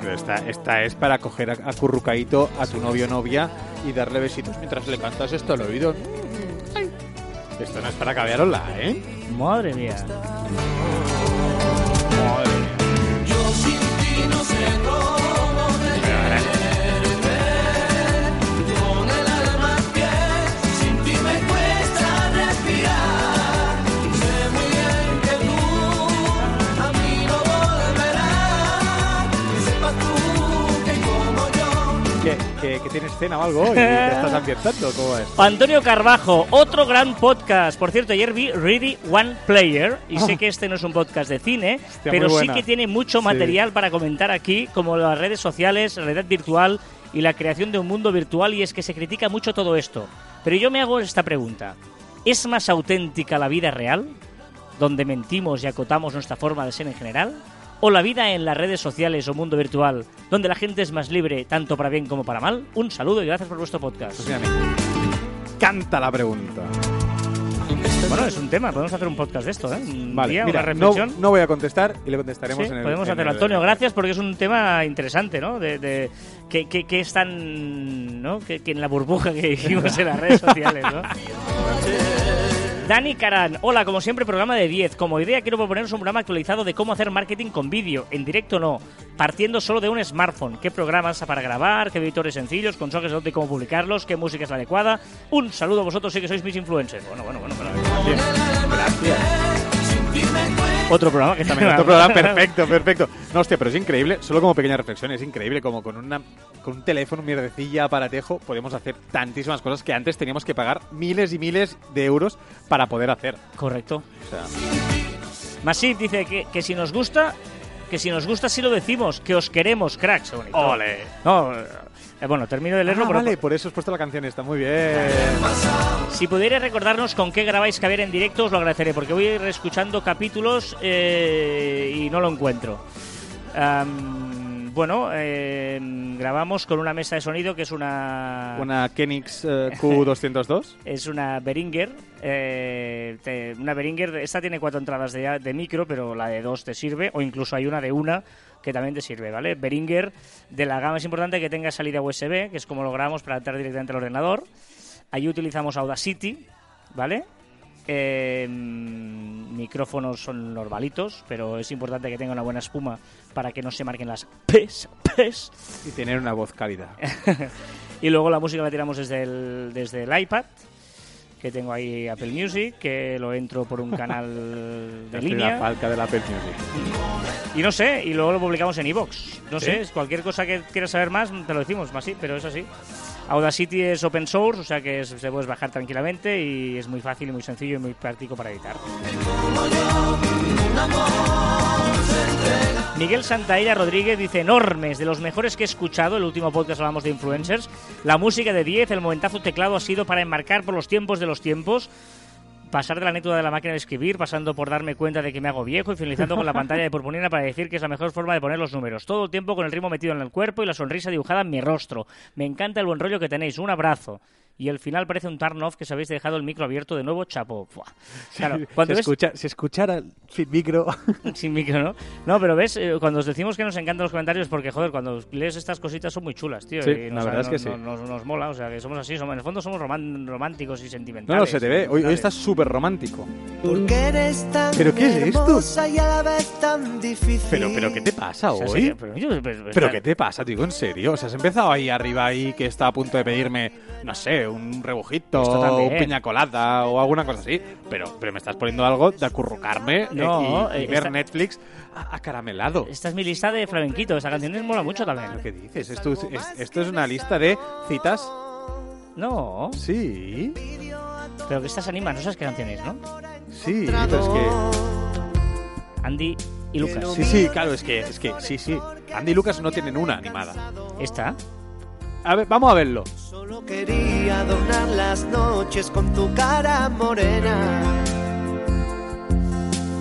Pero, esta, esta es para coger a- acurrucadito a tu novio o novia y darle besitos mientras le cantas esto al oído. Ay. Esto no es para caviarosla, ¿eh? Madre mía. Que, que tienes cena o algo y te estás ambientando? ¿Cómo es? Antonio Carbajo, otro gran podcast. Por cierto, ayer vi Ready One Player y sé que este no es un podcast de cine, pero sí que tiene mucho Sí. material para comentar aquí, como las redes sociales, realidad virtual y la creación de un mundo virtual. Y es que se critica mucho todo esto. Pero yo me hago esta pregunta: ¿es más auténtica la vida real, donde mentimos y acotamos nuestra forma de ser en general? ¿O la vida en las redes sociales o mundo virtual, donde la gente es más libre tanto para bien como para mal? Un saludo y gracias por vuestro podcast. Pues canta la pregunta. Bueno, es un tema, podemos hacer un podcast de esto, ¿eh? Un Vale, día, mira, una no, reflexión. no voy a contestar y le contestaremos Sí, en el podemos en hacerlo. el- Antonio, gracias porque es un tema interesante, ¿no? De, de que, que, que es tan, ¿no? Que, que en la burbuja que dijimos en las redes sociales, ¿no? Dani Caran, hola, como siempre, programa de 10. Como idea quiero proponeros un programa actualizado de cómo hacer marketing con vídeo, en directo no, partiendo solo de un smartphone. ¿Qué programas para grabar? ¿Qué editores sencillos? ¿Consejos de cómo publicarlos? ¿Qué música es la adecuada? Un saludo a vosotros, sí que sois mis influencers. Bueno, bueno, bueno, bueno. Otro programa que también Otro programa perfecto, perfecto. No, hostia, pero es increíble, solo como pequeña reflexión, es increíble como con una con un teléfono, un mierdecilla, aparatejo, podemos hacer tantísimas cosas que antes teníamos que pagar miles y miles de euros para poder hacer. Correcto. O sea, Masip dice que, que si nos gusta, que si nos gusta sí lo decimos, que os queremos, cracks. ¡Ole! No, eh, bueno, termino de leerlo, Ah, vale, por eso has puesto la canción esta, muy bien. si pudierais recordarnos con qué grabáis caber en directo, os lo agradeceré, porque voy a ir escuchando capítulos eh, y no lo encuentro. Bueno, eh, grabamos con una mesa de sonido que es una... Una Kenix eh, Q202. Es una Behringer, eh, te- una Behringer, esta tiene cuatro entradas de, de micro, pero la de dos te sirve, o incluso hay una de una que también te sirve, ¿vale? Behringer, de la gama es importante que tenga salida USB, que es como lo grabamos para adaptar directamente al ordenador. Ahí utilizamos Audacity, ¿vale? Eh, mm, micrófonos son normalitos, pero es importante que tenga una buena espuma para que no se marquen las pes, pes. Y tener una voz cálida. Y luego la música la tiramos desde el, desde el iPad, que tengo ahí Apple Music, que lo entro por un canal de La línea. falca de la Apple Music. Y no sé, y luego lo publicamos en iVoox. No ¿Sí? sé, cualquier cosa que quieras saber más, te lo decimos, más sí, pero es así. Audacity es open source, o sea que se puedes bajar tranquilamente y es muy fácil y muy sencillo y muy práctico para editar. Miguel Santaella Rodríguez dice enormes, de los mejores que he escuchado, el último podcast hablamos de influencers, la música de 10, el momentazo teclado ha sido para enmarcar por los tiempos de los tiempos, pasar de la anécdota de la máquina de escribir, pasando por darme cuenta de que me hago viejo y finalizando con la pantalla de purpurina para decir que es la mejor forma de poner los números. Todo el tiempo con el ritmo metido en el cuerpo y la sonrisa dibujada en mi rostro. Me encanta el buen rollo que tenéis. Un abrazo. Y el final parece un turn off que os habéis dejado el micro abierto de nuevo, chapo. Claro, cuando si, ves- escucha- si escuchara sin micro... sin micro, ¿no? No, pero ves, Eh, cuando os decimos que nos encantan los comentarios, porque, joder, cuando lees estas cositas son muy chulas, tío. Sí, y la nos- verdad es que nos- sí. Nos, nos mola, o sea, que somos así, somos, en el fondo somos roman- románticos y No, sentimentales. no, se te ve. Hoy, estás súper romántico. Porque eres tan ¿Pero qué es esto? hermosa y a la vez tan difícil. Pero, pero ¿qué te pasa O sea, hoy? sí, pero, yo- pero- ¿Pero qué te pasa, tío? ¿En serio? O sea, has empezado ahí arriba ahí que está a punto de pedirme, no sé, un rebujito, también. un piña colada o alguna cosa así. Pero, pero me estás poniendo algo de acurrucarme eh, No, y, y eh, ver esta- Netflix a- acaramelado. Esta es mi lista de flamenquito. Esa canción les mola mucho también. ¿Qué dices? Esto, es- es- esto es una lista de citas. No, Sí, pero que estas animan, no sabes qué canciones, ¿no? sí, pero es que... Andy y Lucas. Sí, sí, claro, es que, es que, sí, sí. Andy y Lucas no tienen una animada. Esta. A ver, vamos a verlo. Solo quería adornar las noches con tu cara morena.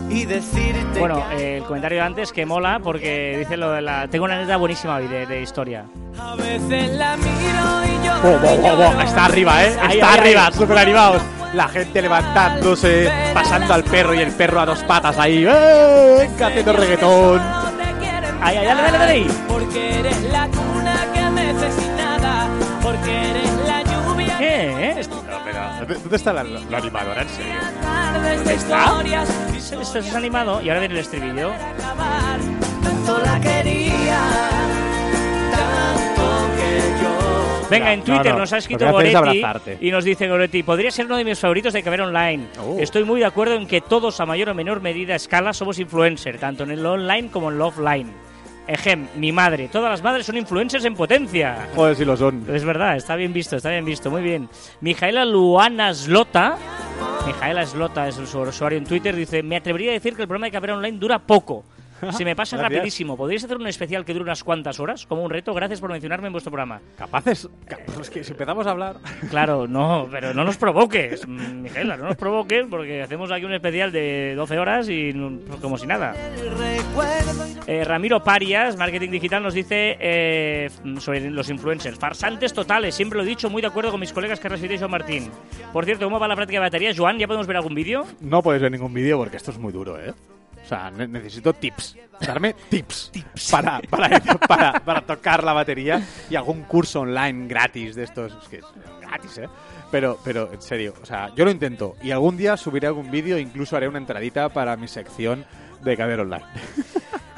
Y decirte Bueno, eh, el comentario de antes que mola porque dice lo de la. Tengo una anécdota buenísima hoy de, de historia. A veces la miro y yo. Oh, oh, oh, oh, Está arriba, ¿eh? Está ahí, arriba, ahí. súper animados. La gente levantándose, pasando al perro y el perro a dos patas ahí. ¡Eh! Venga, haciendo reggaetón. Ay, ay, dale, dale, dale. Porque eres la cuna que nada. Porque eres la lluvia. ¿Qué? ¿Eh? ¿Dónde está la, la animadora, en serio? Tardes de está? Esto es animado y ahora viene el estribillo. Tanto la quería, tanto que yo. Venga, en No, Twitter no, nos ha lo escrito que es Goretti y nos dice Goretti, podría ser uno de mis favoritos de Caber Online. Oh. Estoy muy de acuerdo en que todos a mayor o menor medida escala somos influencer, tanto en el online como en el offline. Ejem, mi madre, todas las madres son influencers en potencia. Joder, si lo son. Es verdad, está bien visto, está bien visto, muy bien. Mijaela Luana Slota, Mijaela Slota es su usuario en Twitter, dice, me atrevería a decir que el programa de Caber Online dura poco. Se me pasa Gracias. rapidísimo. ¿Podríais hacer un especial que dure unas cuantas horas? Como un reto. Gracias por mencionarme en vuestro programa. Capaces. ca- Es que si empezamos a hablar. Claro, no, pero no nos provoques, mm, Mijaela, no nos provoques porque hacemos aquí un especial de 12 horas y no- como si nada. Eh, Ramiro Parias, Marketing Digital, nos dice eh, sobre los influencers. Farsantes totales, siempre lo he dicho, muy de acuerdo con mis colegas Carlos Fidel y Joan Martín. Por cierto, ¿cómo va la práctica de batería? Joan, ¿ya podemos ver algún vídeo? No puedes ver ningún vídeo porque esto es muy duro, ¿eh? Sea, ne- necesito tips. Darme tips, Para, para, para, para tocar la batería y algún curso online gratis de estos. Es que es gratis, ¿eh? Pero, pero en serio, o sea, yo lo intento. Y algún día subiré algún vídeo e incluso haré una entradita para mi sección de Caber Online.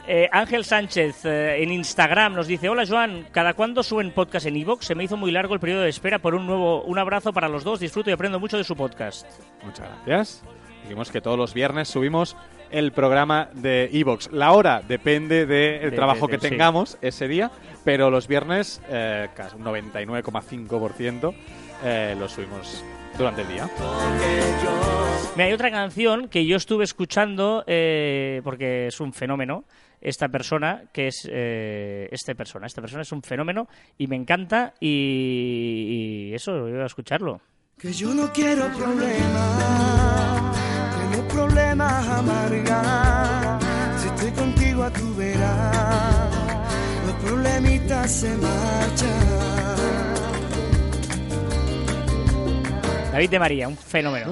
Eh, Ángel Sánchez eh, en Instagram nos dice: Hola Joan, ¿cada cuándo suben podcast en Evox? Se me hizo muy largo el periodo de espera por un nuevo. Un abrazo para los dos, disfruto y aprendo mucho de su podcast. Muchas gracias. Dijimos que todos los viernes subimos el programa de Evox. La hora depende del De- trabajo de- de- que sí. tengamos ese día, pero los viernes, eh, casi un 99,5% eh, lo subimos durante el día. Mira, hay otra canción que yo estuve escuchando eh, porque es un fenómeno. Esta persona, que es eh, esta persona, esta persona es un fenómeno y me encanta y, y eso, voy a escucharlo. Que yo no quiero problemas, problemas amargan. Si estoy contigo a tu verás, los problemita se marcha. David de María, un fenómeno.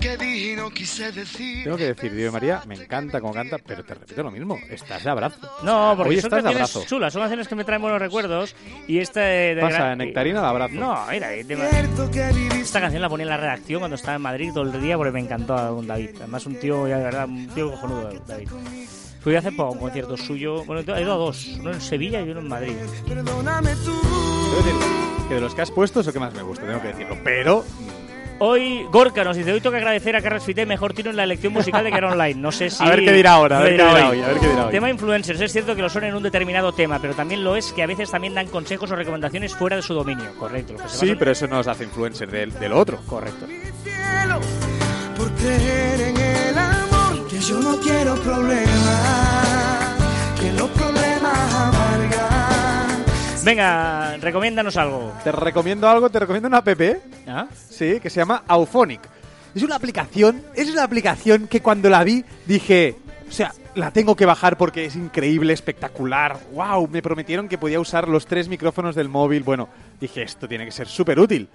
Que decir. Tengo que decir, Dios María, me encanta como canta, pero te repito lo mismo, estás de abrazo. No, porque Hoy son estás de abrazo. chulas, son canciones que me traen buenos recuerdos. Y esta de, de Pasa, gran- Nectarina de abrazo. No, mira, David de María. Que Esta canción la ponía en la redacción cuando estaba en Madrid todo el día porque me encantó a don David. Además, un tío, ya de verdad, un tío cojonudo, David. Fui hace poco a un concierto suyo. Bueno, he ido a dos. Uno en Sevilla y uno en Madrid. Perdóname tú. Debo decir que de los que has puesto es el que más me gusta, tengo que decirlo. Pero Hoy, Gorka nos dice: Hoy tengo que agradecer a Carlos Fité mejor tiro en la elección musical de que era online. No sé si. A ver qué dirá ahora, a ver qué dirá hoy, a ver qué dirá hoy. Tema influencers. Es cierto que lo son en un determinado tema, pero también lo es que a veces también dan consejos o recomendaciones fuera de su dominio. Correcto. Lo que se sí, pero eso no nos hace influencer del, del otro. Correcto. por creer en el amor. Que yo no quiero problemas, que los problemas. Venga, recomiéndanos algo. Te recomiendo algo, te recomiendo una app, ¿Ah? sí, que se llama Auphonic. Es una aplicación, es una aplicación que cuando la vi dije, o sea, la tengo que bajar porque es increíble, espectacular. Wow, me prometieron que podía usar los tres micrófonos del móvil. Bueno, dije, esto tiene que ser súper útil.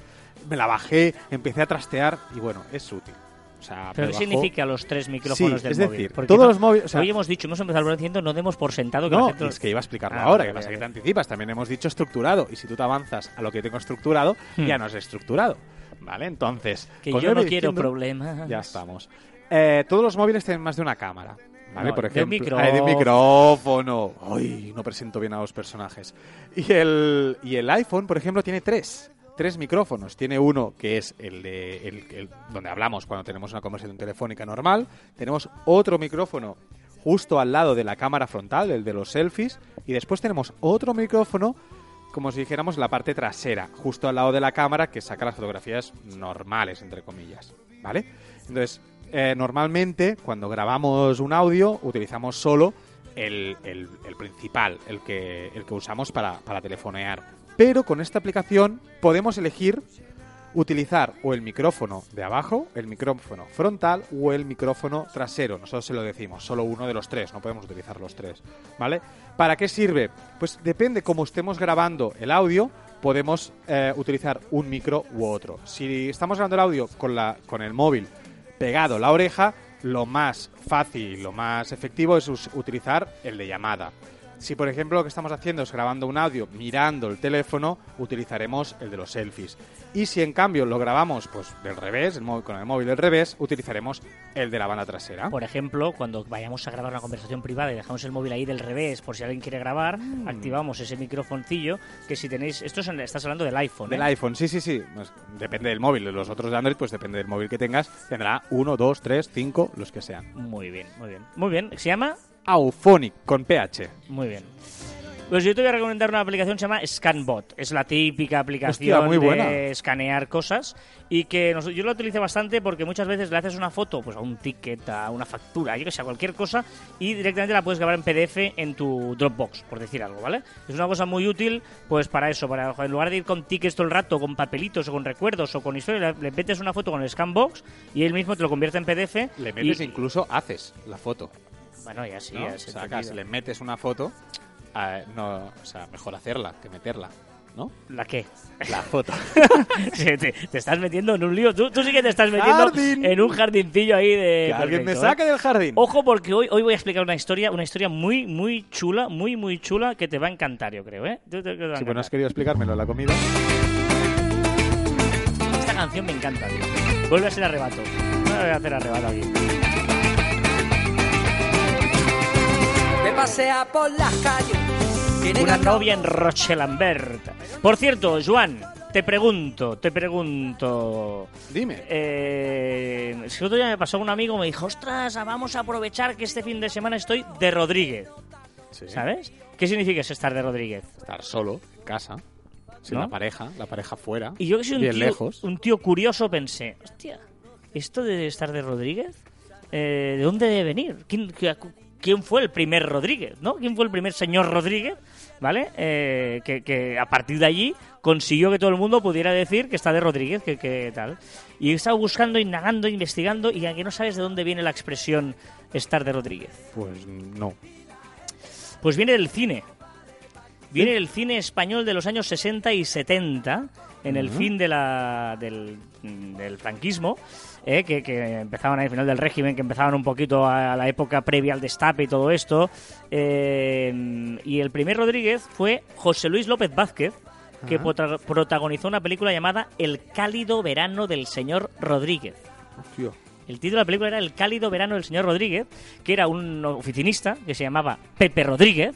Me la bajé, empecé a trastear y bueno, es útil. O sea, ¿Pero qué significa los tres micrófonos Sí, del es móvil? decir, todos no- los móviles- o sea- hoy hemos dicho, hemos empezado diciendo, no demos por sentado que No, gente... es que iba a explicarlo Ah, ahora, vale, que pasa vale, que te anticipas. También hemos dicho estructurado, y si tú te avanzas a lo que tengo estructurado, Hmm. ya no es estructurado. ¿Vale? Entonces, Que yo no quiero diciendo- problemas. Ya estamos. Eh, todos los móviles tienen más de una cámara. ¿Vale? No, Por de un ejemplo, micrófono. De un micrófono. Ay, no presento bien a los personajes. Y el, y el iPhone, por ejemplo, tiene tres. Tres micrófonos. Tiene uno que es el de el- donde hablamos cuando tenemos una conversación telefónica normal. Tenemos otro micrófono justo al lado de la cámara frontal, el de los selfies. Y después tenemos otro micrófono, como si dijéramos, la parte trasera, justo al lado de la cámara que saca las fotografías normales, entre comillas. ¿Vale? Entonces, eh, normalmente cuando grabamos un audio utilizamos solo el, el- el principal, el que, el que usamos para, para telefonear. Pero con esta aplicación podemos elegir utilizar o el micrófono de abajo, el micrófono frontal o el micrófono trasero. Nosotros se lo decimos, solo uno de los tres, no podemos utilizar los tres, ¿vale? ¿Para qué sirve? Pues depende cómo estemos grabando el audio, podemos eh, utilizar un micro u otro. Si estamos grabando el audio con, la, con el móvil pegado a la oreja, lo más fácil, lo más efectivo es utilizar el de llamada. Si, por ejemplo, lo que estamos haciendo es grabando un audio mirando el teléfono, utilizaremos el de los selfies. Y si, en cambio, lo grabamos pues del revés, el móvil- con el móvil del revés, utilizaremos el de la banda trasera. Por ejemplo, cuando vayamos a grabar una conversación privada y dejamos el móvil ahí del revés, por si alguien quiere grabar, Mm. activamos ese microfoncillo que si tenéis... Esto es estás hablando del iPhone, ¿eh? Del iPhone, sí, sí, sí. Pues, depende del móvil. Los otros de Android, pues depende del móvil que tengas. Tendrá uno, dos, tres, cinco, los que sean. Muy bien, muy bien. Muy bien, ¿se llama? Auphonic, con PH. Muy bien. Pues yo te voy a recomendar una aplicación que se llama ScanBot. Es la típica aplicación Hostia, muy buena. de escanear cosas y que nos- yo la utilizo bastante porque muchas veces le haces una foto pues a un ticket, a una factura, yo que sé, a cualquier cosa y directamente la puedes grabar en PDF en tu Dropbox, por decir algo, ¿vale? Es una cosa muy útil pues para eso, para en lugar de ir con tickets todo el rato, con papelitos o con recuerdos o con historia, le, le metes una foto con el ScanBox y él mismo te lo convierte en PDF. Le metes y, incluso, haces la foto. Bueno, ya sí, ¿no? Sacas, le metes una foto, eh, no, o sea, mejor hacerla que meterla, ¿no? ¿La qué? La foto. Sí, te, te estás metiendo en un lío. Tú, tú sí que te estás metiendo Jardín. en un jardincillo ahí de. que alguien me ¿eh? saque del jardín. Ojo, porque hoy, hoy voy a explicar una historia, una historia muy, muy chula, muy, muy chula, que te va a encantar, yo creo, ¿eh? Te- te- Si bueno, has querido explicármelo la comida. Esta canción me encanta, tío. Vuelve a ser arrebato. Voy a hacer arrebato aquí. Pasea por las calles. Tiene Una novia en Rochelambert. Por cierto, Joan, te pregunto, te pregunto. Dime. Eh, es que otro día me pasó un amigo me dijo, ostras, vamos a aprovechar que este fin de semana estoy de Rodríguez, Sí. ¿sabes? ¿Qué significa eso, estar de Rodríguez? Estar solo, en casa, sin ¿No? la pareja, la pareja fuera, Y yo que soy un bien tío, lejos. un tío curioso pensé, hostia, ¿esto de estar de Rodríguez? Eh, ¿De dónde debe venir? ¿Quién, qué- quién fue el primer Rodríguez? ¿no? ¿Quién fue el primer señor Rodríguez? ¿Vale? Eh, que, que a partir de allí consiguió que todo el mundo pudiera decir que está de Rodríguez, que, que tal. Y he estado buscando, indagando, investigando, y a que no sabes de dónde viene la expresión estar de Rodríguez. Pues no. Pues viene del cine. viene el cine español de los años 60 y 70, en el fin de la, del, del franquismo, eh, que, que empezaban al final del régimen, que empezaban un poquito a la época previa al destape y todo esto. Eh, y el primer Rodríguez fue José Luis López Vázquez, que protagonizó una película llamada El cálido verano del señor Rodríguez. Hostia. El título de la película era El cálido verano del señor Rodríguez, que era un oficinista que se llamaba Pepe Rodríguez,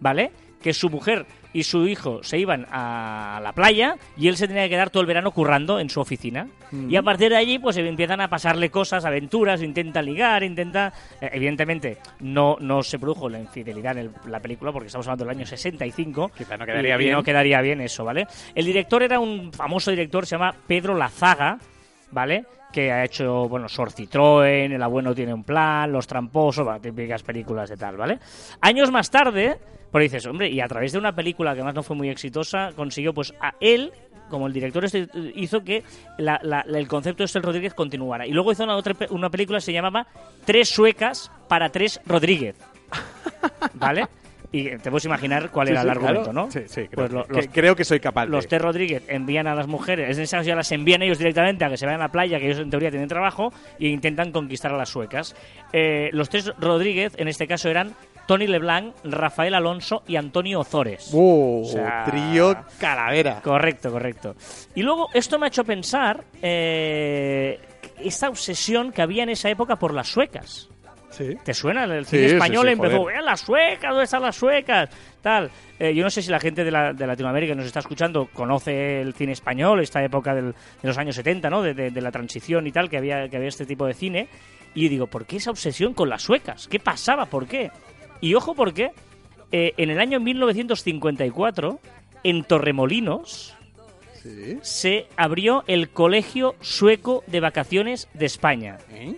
¿vale? Que su mujer y su hijo se iban a la playa y él se tenía que quedar todo el verano currando en su oficina. Y a partir de allí, pues empiezan a pasarle cosas, aventuras, intenta ligar, intenta... eh, evidentemente, no, no se produjo la infidelidad en el- la película, porque estamos hablando del año 65. Quizá no quedaría y- y bien. no quedaría bien eso, ¿vale? El director era un famoso director, se llama Pedro Lazaga, ¿vale? Que ha hecho, bueno, Sor Citroën, El abuelo tiene un plan, Los tramposos, bueno, típicas películas de tal, ¿vale? Años más tarde, pues dices, hombre, y a través de una película que además no fue muy exitosa, consiguió, pues, a él, como el director este, hizo que la- la- el concepto de este Rodríguez continuara. Y luego hizo una, otra, una película que se llamaba Tres suecas para tres Rodríguez, ¿vale? Y te puedes imaginar cuál Sí, era sí, el argumento, claro. ¿no? Sí, sí, creo, Pues lo- que, creo que soy capaz. los T. Rodríguez envían a las mujeres, en ese caso ya las envían ellos directamente a que se vayan a la playa, que ellos en teoría tienen trabajo, e intentan conquistar a las suecas. Eh, los tres Rodríguez, en este caso, eran Tony Leblanc, Rafael Alonso y Antonio Ozores. O sea, Trío calavera. Correcto, correcto. Y luego esto me ha hecho pensar eh, esta obsesión que había en esa época por las suecas. Sí. ¿Te suena? El cine sí, español sí, empezó. "Eh, las suecas! ¿Dónde están las suecas? Tal. Eh, yo no sé si la gente de, la- de Latinoamérica que nos está escuchando conoce el cine español, esta época del- de los años 70, ¿no? De, de- de la transición y tal, que había, que había este tipo de cine. Y digo, ¿por qué esa obsesión con las suecas? ¿Qué pasaba? ¿Por qué? Y ojo, porque eh, en el año 1954, en Torremolinos, se abrió el Colegio Sueco de Vacaciones de España. ¿Eh?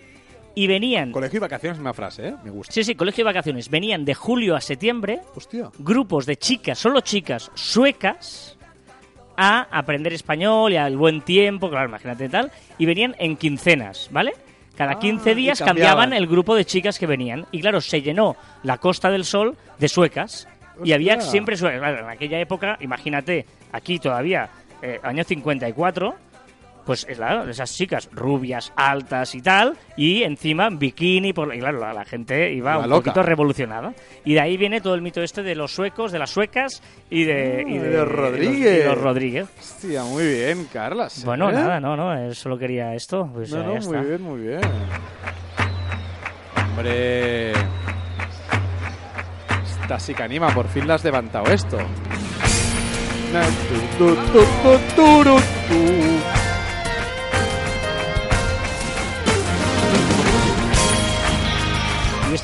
Y venían... Colegio y vacaciones es una frase, ¿eh? Me gusta. Sí, sí, colegio de vacaciones. Venían de julio a septiembre Hostia. grupos de chicas, solo chicas suecas, a aprender español y al buen tiempo, claro, imagínate tal, y venían en quincenas, ¿vale? Cada Ah, 15 y días cambiaban. el grupo de chicas que venían. Y claro, se llenó la Costa del Sol de suecas. Y había siempre suecas. Claro, en aquella época, imagínate, aquí todavía, eh, año 54, pues es la- esas chicas rubias, altas y tal, y encima en bikini, por, y claro, la, la gente iba un loca. poquito revolucionada. Y de ahí viene todo el mito este de los suecos, de las suecas y de, y Ah, de, de los Rodríguez. y los Rodríguez. Hostia, muy bien, Carlas. Bueno, ¿eh? nada, no, no, eh, solo quería esto. Pues No, ya, no, ya muy está. bien, muy bien. Hombre. Esta sí que anima, por fin la has levantado esto.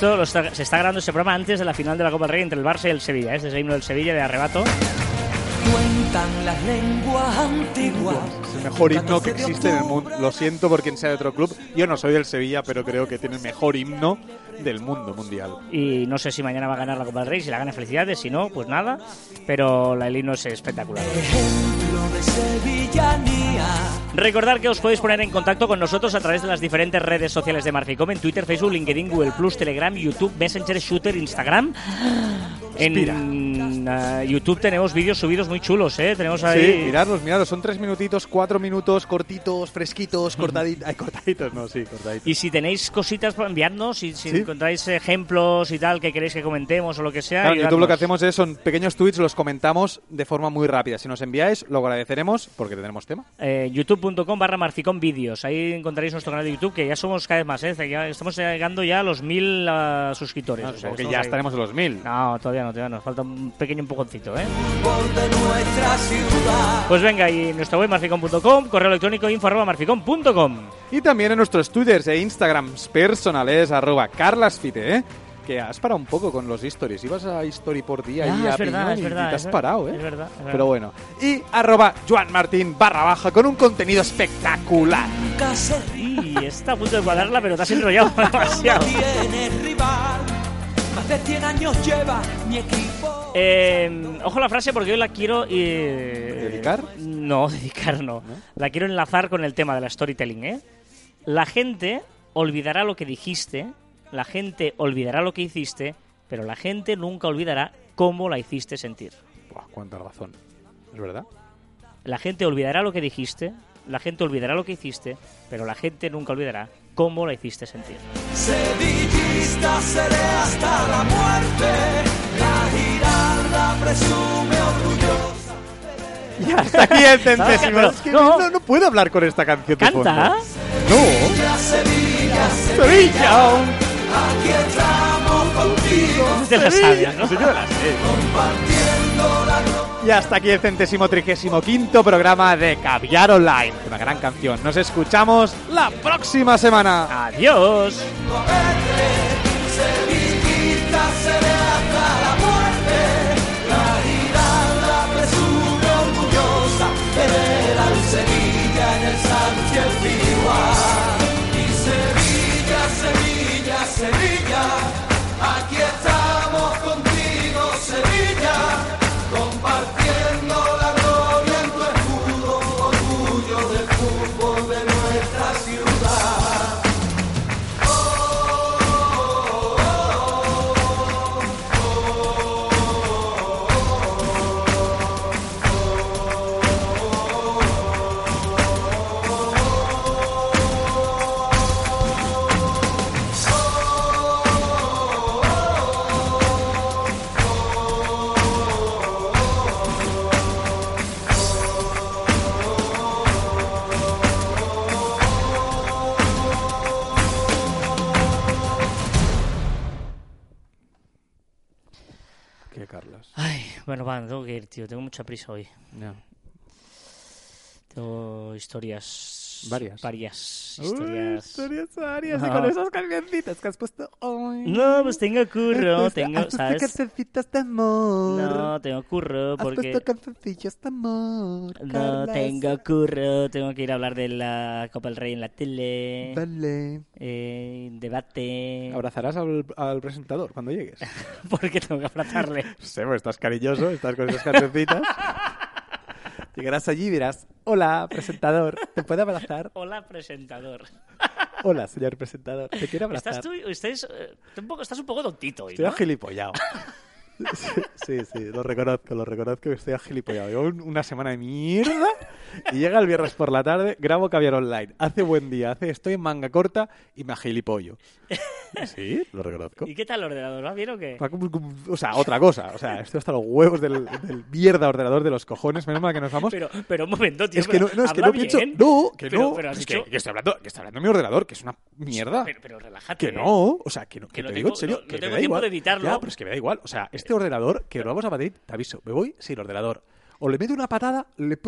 Esto lo está- se está grabando ese programa antes de la final de la Copa del Rey entre el Barça y el Sevilla. ¿eh? Este es el himno del Sevilla de arrebato. Cuentan las lenguas antiguas. Es el mejor himno que 14 de existe en el mundo. Lo siento por quien sea de otro club. Yo no soy del Sevilla, pero creo que tiene el mejor himno del mundo mundial. Y no sé si mañana va a ganar la Copa del Rey. Si la gana, felicidades. Si no, pues nada. Pero la- el himno es espectacular. De sevillanía. Recordar que os podéis poner en contacto con nosotros a través de las diferentes redes sociales de Marficom en Twitter, Facebook, LinkedIn, Google Plus, Telegram, YouTube, Messenger, Shooter, Instagram. En ah, YouTube tenemos vídeos subidos muy chulos, ¿eh? Tenemos ahí. Sí, miradlos, miradlos. Son tres minutitos, cuatro minutos, cortitos, fresquitos, cortaditos. Ay, cortaditos, no, sí, cortaditos. Y si tenéis cositas para enviarnos, y si Sí. encontráis ejemplos y tal que queréis que comentemos o lo que sea. Claro, en YouTube lo que hacemos es, son pequeños tweets, los comentamos de forma muy rápida. Si nos enviáis, lo agradeceremos porque tendremos tema. Eh, youtube.com barra marficón vídeos. Ahí encontraréis nuestro canal de YouTube, que ya somos cada vez más, ¿eh? Ya estamos llegando ya a los mil ah, suscriptores. o sea, Supongo que estamos ya ahí. estaremos en los mil. No, todavía no, todavía nos falta un pequeño empujoncito, ¿eh? Pues venga, y nuestra web marficón.com, correo electrónico info arroba marficón.com. Y también en nuestros twitters e instagrams personales, arroba carlasfite, ¿eh? Que has parado un poco con los stories. Ibas a story por día Ah, y a es verdad, piñón es y verdad, te es has parado, ¿eh? es verdad, es verdad. Pero bueno. Y arroba joanmartin barra baja con un contenido espectacular. Y está a punto de cuadrarla, pero te has enrollado demasiado. tiene rival. Más de 100 años lleva mi equipo. Eh, ojo la frase porque yo la quiero... eh, ¿Dedicar? No, dedicar no. La quiero enlazar con el tema de la storytelling, ¿eh? La gente olvidará lo que dijiste, la gente olvidará lo que hiciste, pero la gente nunca olvidará cómo la hiciste sentir. Buah, cuánta razón. ¿Es verdad? La gente olvidará lo que dijiste, la gente olvidará lo que hiciste, pero la gente nunca olvidará cómo la hiciste sentir. Sevillista seré hasta la muerte. La giralda presume orgullosa. Y hasta aquí el centésimo. Pero- Es que no. no, no puedo hablar con esta canción de ¿Canta? fondo. No. Ya Sevilla, Sevilla. Aquí estamos contigo. Te la sabes, ¿no? Yo la sé. Compartiendo la. Y hasta aquí el centésimo trigésimo quinto programa de Caviar Online. Una gran canción. Nos escuchamos la próxima semana. Adiós. Tío. Tengo mucha prisa hoy. No. Tengo historias. Varias. Varias. Historias. historias varias. y Y con esas cancioncitas que has puesto hoy. No, pues tengo curro. Tengo, ¿sabes? cancioncitas de amor. No, tengo curro porque. cancioncillas de amor. No tengo curro. Tengo que ir a hablar de la Copa del Rey en la tele. Vale. Eh, debate. ¿Abrazarás al, al presentador cuando llegues? Porque tengo que abrazarle. No sé, pues estás cariñoso, estás con esas cancioncitas. Llegarás allí y dirás, hola, presentador, ¿te puedo abrazar? Hola, presentador. Hola, señor presentador, ¿te quiero abrazar? Estás tú, estás, eh, un poco, estás un poco tontito hoy, Estoy ¿no? agilipollado. Sí, sí, sí, lo reconozco, lo reconozco que estoy agilipollado. Llevo un- una semana de mierda y llega el viernes por la tarde, grabo caviar online. Hace buen día, hace estoy en manga corta y me agilipollo. Sí, lo reconozco. ¿Y qué tal el ordenador? ¿Va bien o qué? Como- O sea, otra cosa. O sea, estoy hasta los huevos del, del mierda ordenador de los cojones. Menos mal que nos vamos. Pero, pero un momento, tío. es que no, no, es que no pienso. No, que Pero- no. pero es dicho- que, que estoy hablando, que está hablando mi ordenador, que es una mierda. Pero, pero relájate. Que ¿eh? no, o sea, que no, que, Que no te tengo- digo en serio, no- no que me tengo da tiempo igual. de editarlo. Ya, pero es que me da igual. O sea, este ordenador, que lo vamos a Madrid, te aviso, me voy sin ordenador. O le meto una patada, le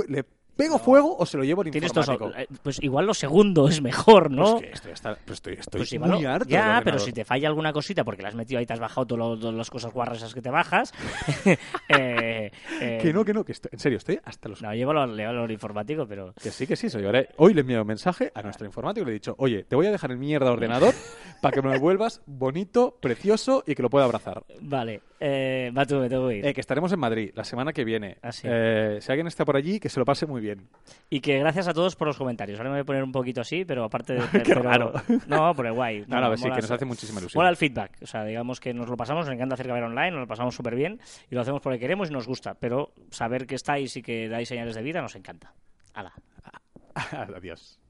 pego fuego o se lo llevo dos, informático. eh, pues igual lo segundo es mejor, ¿no? Pues que estoy, hasta- pues estoy, estoy Pues muy harto. ya, pero si te falla alguna cosita porque la has metido ahí, te has bajado todas las cosas guarras esas que te bajas. eh, eh, Que no, que no, que estoy, en serio, estoy hasta los No, llévalo, al- al informático, pero. Que sí, que sí, lo llevaré. Hoy le he enviado un mensaje a nuestro informático y le he dicho, oye, te voy a dejar el mierda ordenador para que me lo vuelvas bonito, precioso y que lo pueda abrazar. Vale, eh, va tú, me tengo que ir. Eh, que estaremos en Madrid la semana que viene. Ah, sí. Eh, si alguien está por allí, que se lo pase muy bien. Y que gracias a todos por los comentarios. Ahora me voy a poner un poquito así, pero aparte de. Qué pero- raro. No, pero guay. No, no, sí, mola- que nos hace muchísima ilusión. Mola el feedback. O sea, digamos que nos lo pasamos, nos encanta hacer caber online, nos lo pasamos súper bien y lo hacemos porque queremos y nos gusta. Pero saber que estáis y que dais señales de vida nos encanta. Hala. Adiós.